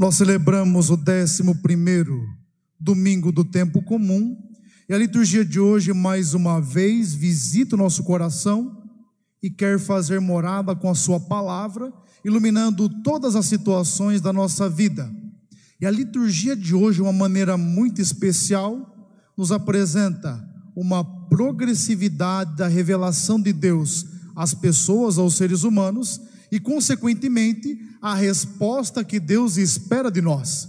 Nós celebramos o décimo primeiro domingo do tempo comum e a liturgia de hoje, mais uma vez, visita o nosso coração e quer fazer morada com a Sua palavra, iluminando todas as situações da nossa vida. E a liturgia de hoje, uma maneira muito especial, nos apresenta uma progressividade da revelação de Deus às pessoas, aos seres humanos, e, consequentemente, a resposta que Deus espera de nós.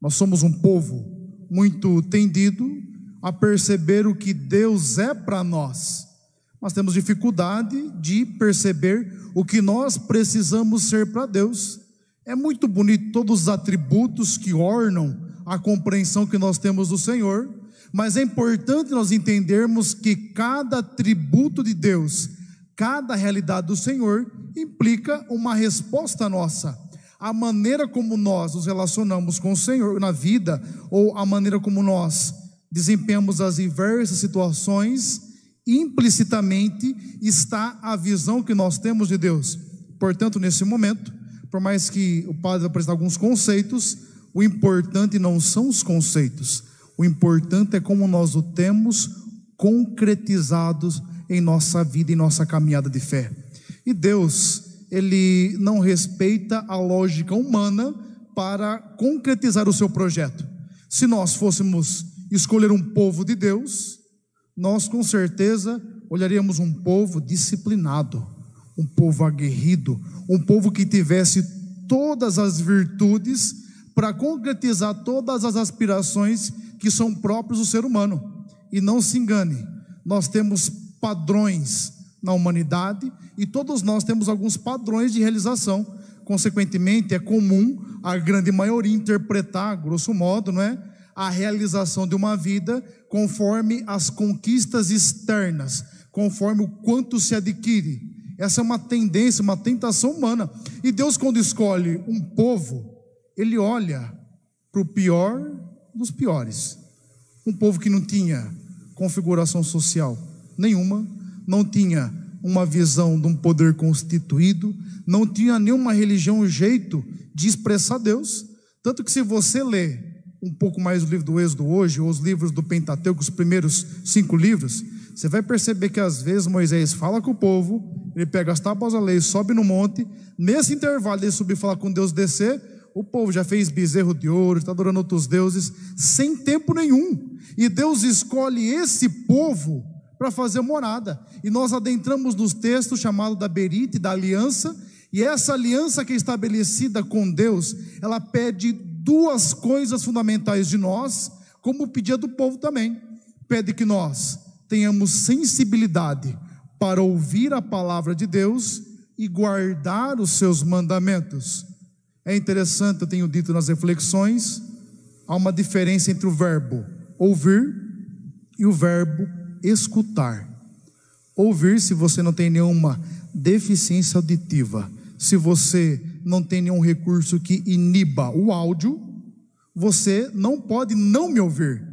Nós somos um povo muito tendido a perceber o que Deus é para nós, mas temos dificuldade de perceber o que nós precisamos ser para Deus. É muito bonito todos os atributos que ornam a compreensão que nós temos do Senhor, mas é importante nós entendermos que cada atributo de Deus, cada realidade do Senhor implica uma resposta nossa. A maneira como nós nos relacionamos com o Senhor na vida, ou a maneira como nós desempenhamos as diversas situações, implicitamente está a visão que nós temos de Deus. Portanto, nesse momento, por mais que o padre apresente alguns conceitos, o importante não são os conceitos, o importante é como nós o temos concretizados em nossa vida e nossa caminhada de fé. E Deus, ele não respeita a lógica humana para concretizar o seu projeto. Se nós fôssemos escolher um povo de Deus, nós com certeza olharíamos um povo disciplinado, um povo aguerrido, um povo que tivesse todas as virtudes para concretizar todas as aspirações que são próprios do ser humano. E não se engane, nós temos padrões na humanidade e todos nós temos alguns padrões de realização. Consequentemente, é comum a grande maioria interpretar, grosso modo, não é? A realização de uma vida conforme as conquistas externas, conforme o quanto se adquire. Essa é uma tendência, uma tentação humana. E Deus, quando escolhe um povo, Ele olha para o pior dos piores. Um povo que não tinha configuração social nenhuma, não tinha uma visão de um poder constituído, não tinha nenhuma religião jeito de expressar Deus. Tanto que se você lê um pouco mais o livro do Êxodo hoje, ou os livros do Pentateuco, os primeiros cinco livros, você vai perceber que às vezes Moisés fala com o povo, ele pega as tábuas da lei, sobe no monte, nesse intervalo ele subir e falar com Deus descer, o povo já fez bezerro de ouro, está adorando outros deuses, sem tempo nenhum. E Deus escolhe esse povo para fazer morada. E nós adentramos nos textos chamados da Berite, da aliança, e essa aliança que é estabelecida com Deus, ela pede duas coisas fundamentais de nós, como pedia do povo também. Pede que nós tenhamos sensibilidade para ouvir a palavra de Deus e guardar os seus mandamentos. É interessante, eu tenho dito nas reflexões, há uma diferença entre o verbo ouvir e o verbo escutar. Ouvir, se você não tem nenhuma deficiência auditiva, se você não tem nenhum recurso que iniba o áudio, você não pode não me ouvir.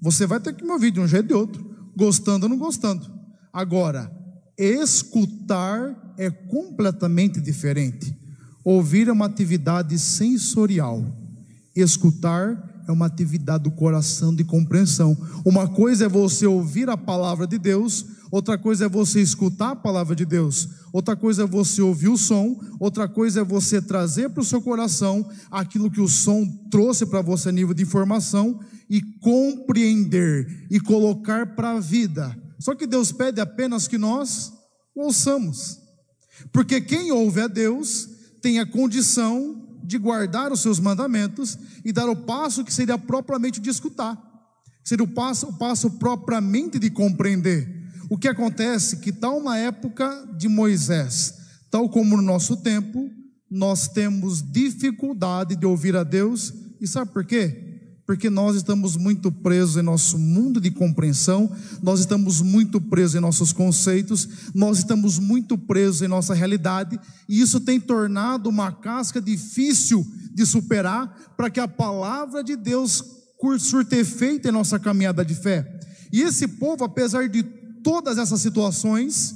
Você vai ter que me ouvir de um jeito ou de outro, gostando ou não gostando. Agora, escutar é completamente diferente. Ouvir é uma atividade sensorial, escutar é uma atividade do coração de compreensão. Uma coisa é você ouvir a palavra de Deus, outra coisa é você escutar a palavra de Deus, outra coisa é você ouvir o som, outra coisa é você trazer para o seu coração aquilo que o som trouxe para você a nível de informação e compreender e colocar para a vida. Só que Deus pede apenas que nós ouçamos, porque quem ouve a Deus tem a condição de guardar os seus mandamentos e dar o passo que seria propriamente de escutar, seria o passo, o passo propriamente de compreender. O que acontece que tal na época de Moisés, tal como no nosso tempo, nós temos dificuldade de ouvir a Deus, e sabe por quê? Porque nós estamos muito presos em nosso mundo de compreensão, nós estamos muito presos em nossos conceitos, nós estamos muito presos em nossa realidade, e isso tem tornado uma casca difícil de superar para que a palavra de Deus surte efeito em nossa caminhada de fé. E esse povo, apesar de todas essas situações,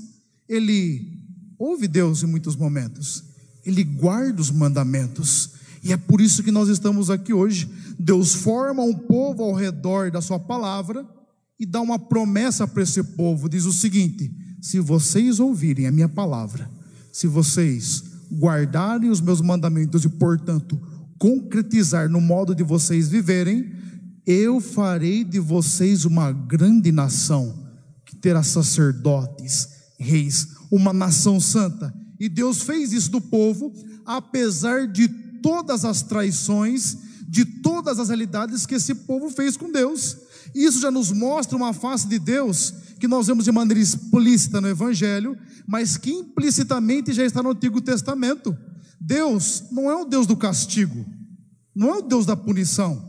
ele ouve Deus em muitos momentos, ele guarda os mandamentos, E é por isso que nós estamos aqui hoje. Deus forma um povo ao redor da Sua palavra e dá uma promessa para esse povo: diz o seguinte: se vocês ouvirem a minha palavra, se vocês guardarem os meus mandamentos e, portanto, concretizar no modo de vocês viverem, eu farei de vocês uma grande nação, que terá sacerdotes, reis, uma nação santa. E Deus fez isso do povo, apesar de todas as traições, de todas as realidades que esse povo fez com Deus. Isso já nos mostra uma face de Deus que nós vemos de maneira explícita no Evangelho, mas que implicitamente já está no Antigo Testamento. Deus não é o Deus do castigo, não é o Deus da punição.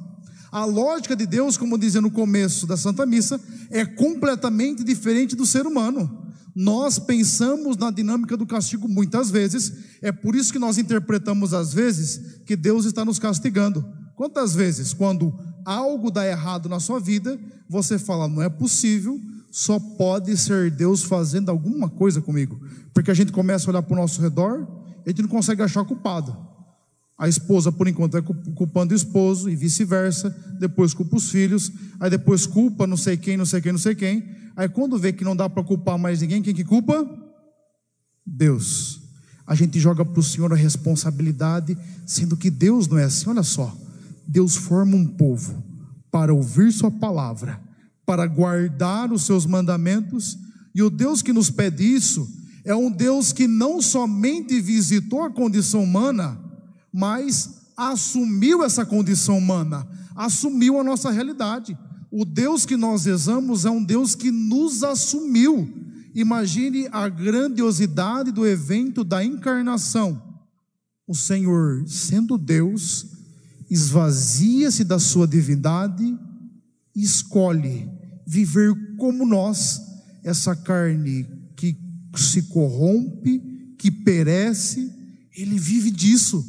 A lógica de Deus, como dizia no começo da Santa Missa, é completamente diferente do ser humano. Nós pensamos na dinâmica do castigo muitas vezes, é por isso que nós interpretamos às vezes que Deus está nos castigando. Quantas vezes, quando algo dá errado na sua vida, você fala, não é possível, só pode ser Deus fazendo alguma coisa comigo. Porque a gente começa a olhar para o nosso redor, e a gente não consegue achar culpado. A esposa, por enquanto, é culpando o esposo e vice-versa, depois culpa os filhos, aí depois culpa não sei quem, não sei quem, não sei quem. Aí quando vê que não dá para culpar mais ninguém, quem que culpa? Deus. A gente joga para o Senhor a responsabilidade, sendo que Deus não é assim. Olha só, Deus forma um povo para ouvir Sua palavra, para guardar os seus mandamentos, e o Deus que nos pede isso é um Deus que não somente visitou a condição humana, mas assumiu essa condição humana, assumiu a nossa realidade. O Deus que nós rezamos é um Deus que nos assumiu. Imagine a grandiosidade do evento da encarnação. O Senhor, sendo Deus, esvazia-se da sua divindade e escolhe viver como nós, essa carne que se corrompe, que perece, ele vive disso.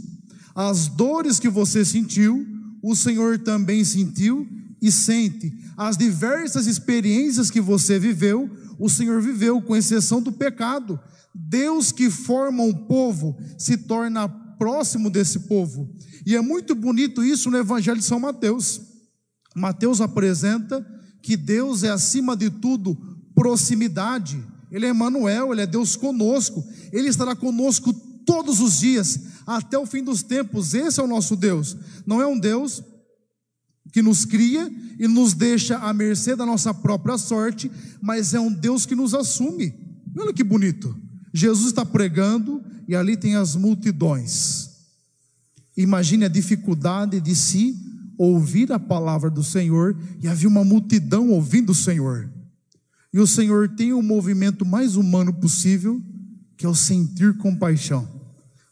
As dores que você sentiu, o Senhor também sentiu e sente. As diversas experiências que você viveu, o Senhor viveu, com exceção do pecado. Deus que forma um povo se torna próximo desse povo. E é muito bonito isso no Evangelho de São Mateus. Mateus apresenta que Deus é acima de tudo proximidade. Ele é Emmanuel, ele é Deus conosco. Ele estará conosco todos os dias até o fim dos tempos. Esse é o nosso Deus. Não é um Deus que nos cria e nos deixa à mercê da nossa própria sorte, mas é um Deus que nos assume. Olha que bonito. Jesus está pregando e ali tem as multidões. Imagine a dificuldade de se ouvir a palavra do Senhor e havia uma multidão ouvindo o Senhor. E o Senhor tem o movimento mais humano possível, que é o sentir compaixão.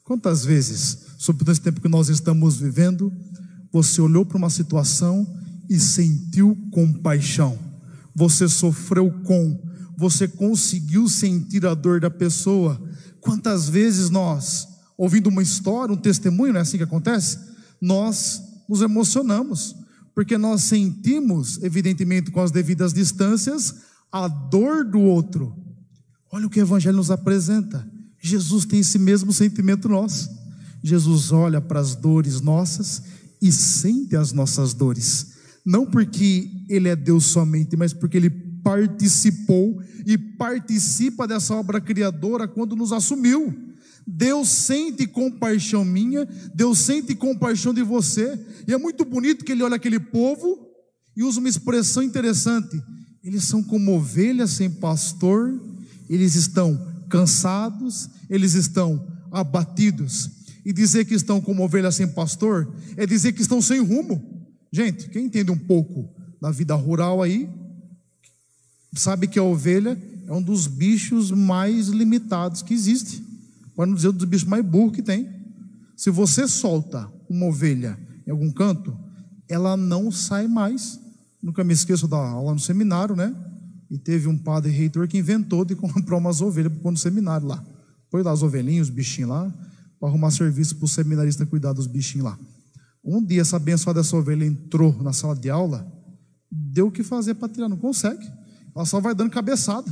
Quantas vezes, sobre todo esse tempo que nós estamos vivendo, você olhou para uma situação e sentiu compaixão? Você sofreu com, você conseguiu sentir a dor da pessoa. Quantas vezes nós ouvindo uma história, um testemunho, não é assim que acontece? Nós nos emocionamos, porque nós sentimos, evidentemente com as devidas distâncias, a dor do outro. Olha o que o Evangelho nos apresenta. Jesus tem esse mesmo sentimento nosso. Jesus olha para as dores nossas e sente as nossas dores. Não porque Ele é Deus somente, mas porque Ele participou e participa dessa obra criadora quando nos assumiu. Deus sente compaixão minha, Deus sente compaixão de você, e é muito bonito que ele olha aquele povo e usa uma expressão interessante: eles são como ovelhas sem pastor, eles estão cansados, eles estão abatidos. E dizer que estão como ovelhas sem pastor é dizer que estão sem rumo. Gente, quem entende um pouco da vida rural aí, sabe que a ovelha é um dos bichos mais limitados que existe para não dizer um dos bichos mais burros que tem. Se você solta uma ovelha em algum canto, ela não sai mais. Nunca me esqueço da aula no seminário, né? E teve um padre reitor que inventou de comprar umas ovelhas para pôr no seminário lá. Põe lá as ovelhinhas, os bichinhos lá, para arrumar serviço para o seminarista cuidar dos bichinhos lá. Um dia essa abençoada dessa ovelha entrou na sala de aula, deu o que fazer para tirar, não consegue. Ela só vai dando cabeçada.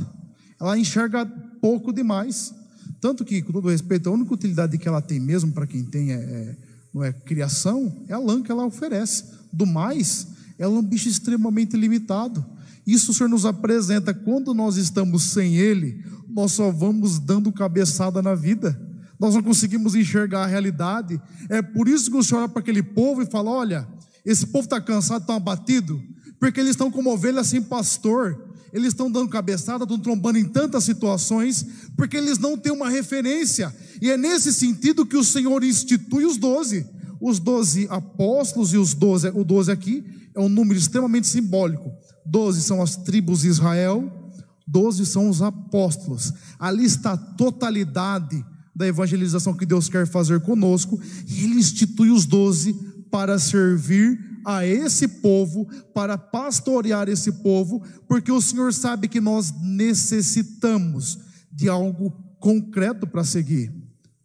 Ela enxerga pouco demais. Tanto que, com todo respeito, a única utilidade que ela tem mesmo para quem tem é, é não é criação, é a lã que ela oferece. Do mais, ela é um bicho extremamente limitado. Isso o Senhor nos apresenta quando nós estamos sem Ele, nós só vamos dando cabeçada na vida. Nós não conseguimos enxergar a realidade. É por isso que o Senhor olha para aquele povo e fala: olha, esse povo está cansado, está abatido, porque eles estão como ovelhas sem pastor. Eles estão dando cabeçada, estão trombando em tantas situações, porque eles não têm uma referência. E é nesse sentido que o Senhor institui os doze. Os doze apóstolos e os doze, o doze aqui é um número extremamente simbólico. Doze são as tribos de Israel, doze são os apóstolos. Ali está a totalidade da evangelização que Deus quer fazer conosco, e Ele institui os doze para servir a esse povo, para pastorear esse povo, porque o Senhor sabe que nós necessitamos de algo concreto para seguir.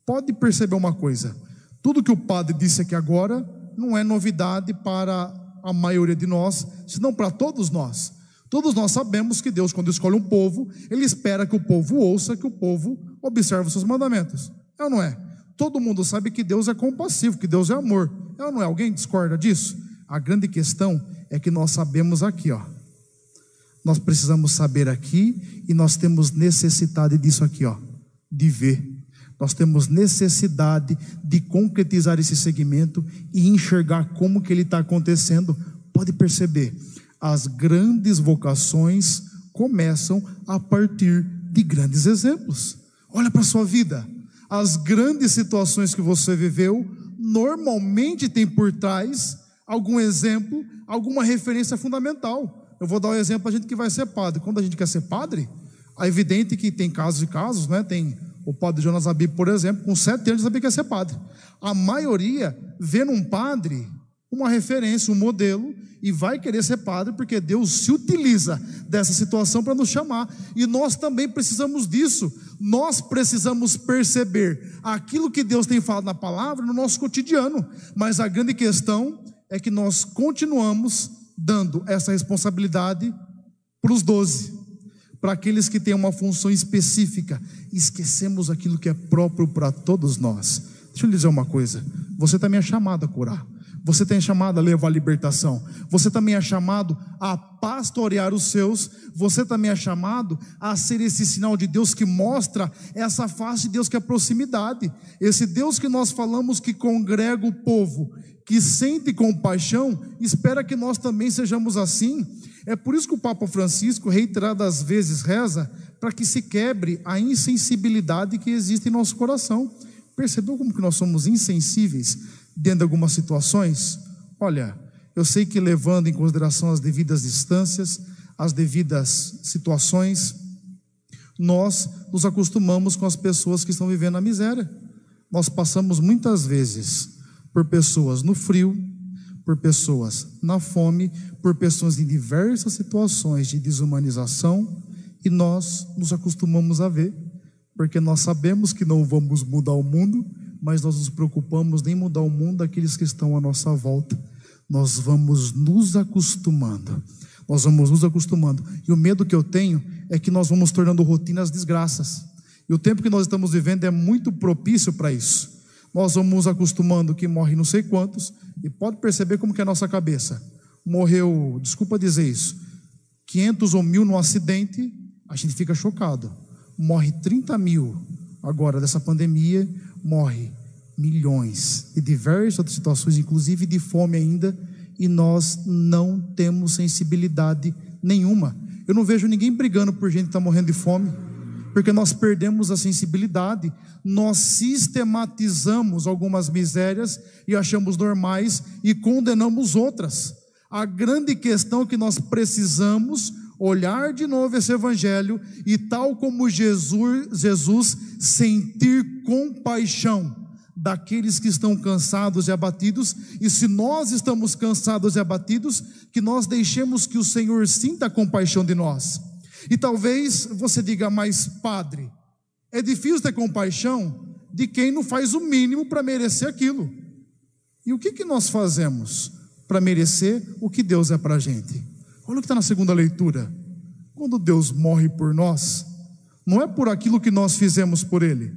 Pode perceber uma coisa: tudo que o padre disse aqui agora não é novidade para a maioria de nós, senão para todos nós. Todos nós sabemos que Deus, quando escolhe um povo, Ele espera que o povo ouça, que o povo observe os seus mandamentos. É ou não é? Todo mundo sabe que Deus é compassivo, que Deus é amor. É ou não é? Alguém discorda disso? A grande questão é que nós sabemos aqui, ó. Nós precisamos saber aqui e nós temos necessidade disso aqui, ó, de ver. Nós temos necessidade de concretizar esse segmento e enxergar como que ele está acontecendo. Pode perceber, as grandes vocações começam a partir de grandes exemplos. Olha para a sua vida. As grandes situações que você viveu normalmente tem por trás algum exemplo, alguma referência fundamental. Eu vou dar um exemplo para a gente que vai ser padre. Quando a gente quer ser padre, é evidente que tem casos e casos, né? Tem o padre Jonas Abib, por exemplo, com sete anos sabia que ia ser padre. A maioria vê num padre uma referência, um modelo, e vai querer ser padre, porque Deus se utiliza dessa situação para nos chamar. E nós também precisamos disso. Nós precisamos perceber aquilo que Deus tem falado na palavra no nosso cotidiano. Mas a grande questão é que nós continuamos dando essa responsabilidade para os doze para aqueles que têm uma função específica, esquecemos aquilo que é próprio para todos nós. Deixa eu lhe dizer uma coisa: você também é chamado a curar, você é chamado a levar a libertação, você também é chamado a pastorear os seus, você também é chamado a ser esse sinal de Deus que mostra essa face de Deus que é proximidade, esse Deus que nós falamos que congrega o povo, que sente compaixão, espera que nós também sejamos assim. É por isso que o Papa Francisco, reiteradas vezes, reza para que se quebre a insensibilidade que existe em nosso coração. Percebeu como que nós somos insensíveis dentro de algumas situações? Olha, eu sei que levando em consideração as devidas distâncias, as devidas situações, nós nos acostumamos com as pessoas que estão vivendo a miséria. Nós passamos muitas vezes por pessoas no frio, por pessoas na fome, por pessoas em diversas situações de desumanização, e nós nos acostumamos a ver, porque nós sabemos que não vamos mudar o mundo, mas nós nos preocupamos nem mudar o mundo daqueles que estão à nossa volta. Nós vamos nos acostumando. Nós vamos nos acostumando. E o medo que eu tenho é que nós vamos tornando rotina as desgraças. E o tempo que nós estamos vivendo é muito propício para isso nós vamos nos acostumando que morre não sei quantos, e pode perceber como que é a nossa cabeça. Morreu, desculpa dizer isso, 500 ou mil no acidente, a gente fica chocado. Morre 30 mil agora dessa pandemia, morre milhões de diversas outras situações, inclusive de fome ainda, e nós não temos sensibilidade nenhuma. Eu não vejo ninguém brigando por gente que está morrendo de fome porque nós perdemos a sensibilidade, nós sistematizamos algumas misérias e achamos normais e condenamos outras. A grande questão que nós precisamos olhar de novo esse evangelho e tal como Jesus, Jesus sentir compaixão daqueles que estão cansados e abatidos, e se nós estamos cansados e abatidos, que nós deixemos que o Senhor sinta compaixão de nós. E talvez você diga, mas padre, é difícil ter compaixão de quem não faz o mínimo para merecer aquilo. E o que, que nós fazemos para merecer o que Deus é para a gente? Olha o que está na segunda leitura. Quando Deus morre por nós, não é por aquilo que nós fizemos por Ele.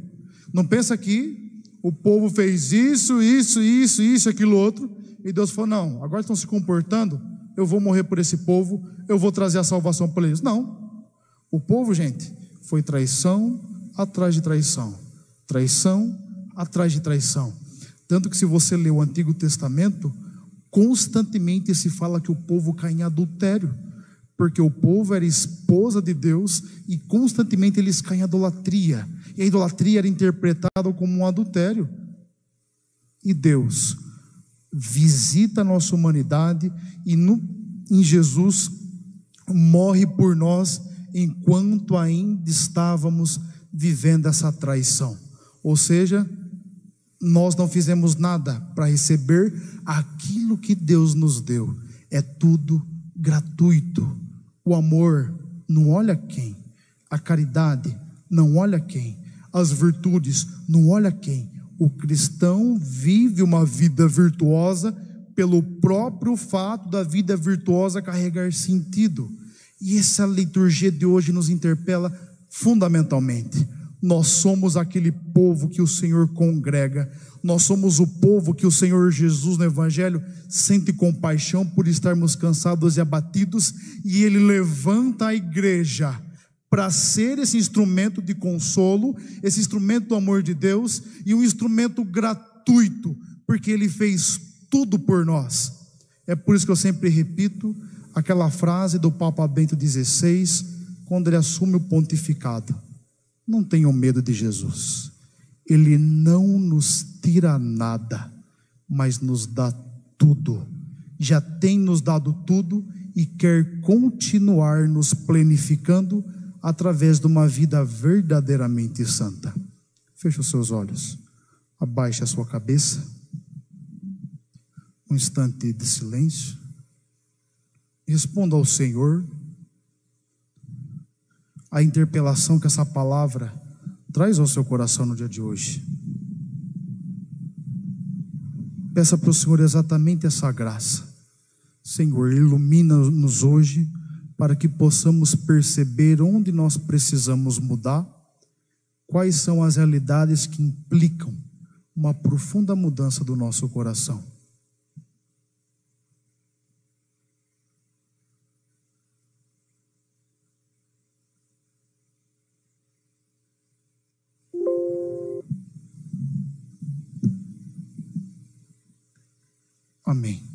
Não pensa que O povo fez isso, isso, isso, isso, aquilo outro. E Deus falou: não, agora estão se comportando, eu vou morrer por esse povo, eu vou trazer a salvação para eles. Não. O povo, gente, foi traição atrás de traição, traição atrás de traição. Tanto que, se você ler o Antigo Testamento, constantemente se fala que o povo cai em adultério, porque o povo era esposa de Deus e constantemente eles caem em idolatria, e a idolatria era interpretada como um adultério. E Deus visita a nossa humanidade e no, em Jesus morre por nós enquanto ainda estávamos vivendo essa traição. Ou seja, nós não fizemos nada para receber aquilo que Deus nos deu. É tudo gratuito. O amor não olha quem, a caridade não olha quem, as virtudes não olha quem. O cristão vive uma vida virtuosa pelo próprio fato da vida virtuosa carregar sentido. E essa liturgia de hoje nos interpela fundamentalmente. Nós somos aquele povo que o Senhor congrega, nós somos o povo que o Senhor Jesus no Evangelho sente compaixão por estarmos cansados e abatidos, e Ele levanta a igreja para ser esse instrumento de consolo, esse instrumento do amor de Deus e um instrumento gratuito, porque Ele fez tudo por nós. É por isso que eu sempre repito aquela frase do Papa Bento XVI, quando ele assume o pontificado não tenham medo de Jesus. Ele não nos tira nada, mas nos dá tudo. Já tem nos dado tudo e quer continuar nos planificando através de uma vida verdadeiramente santa. Feche os seus olhos, abaixe a sua cabeça. Um instante de silêncio. Responda ao Senhor a interpelação que essa palavra traz ao seu coração no dia de hoje. Peça para o Senhor exatamente essa graça. Senhor, ilumina-nos hoje para que possamos perceber onde nós precisamos mudar, quais são as realidades que implicam uma profunda mudança do nosso coração. Amém.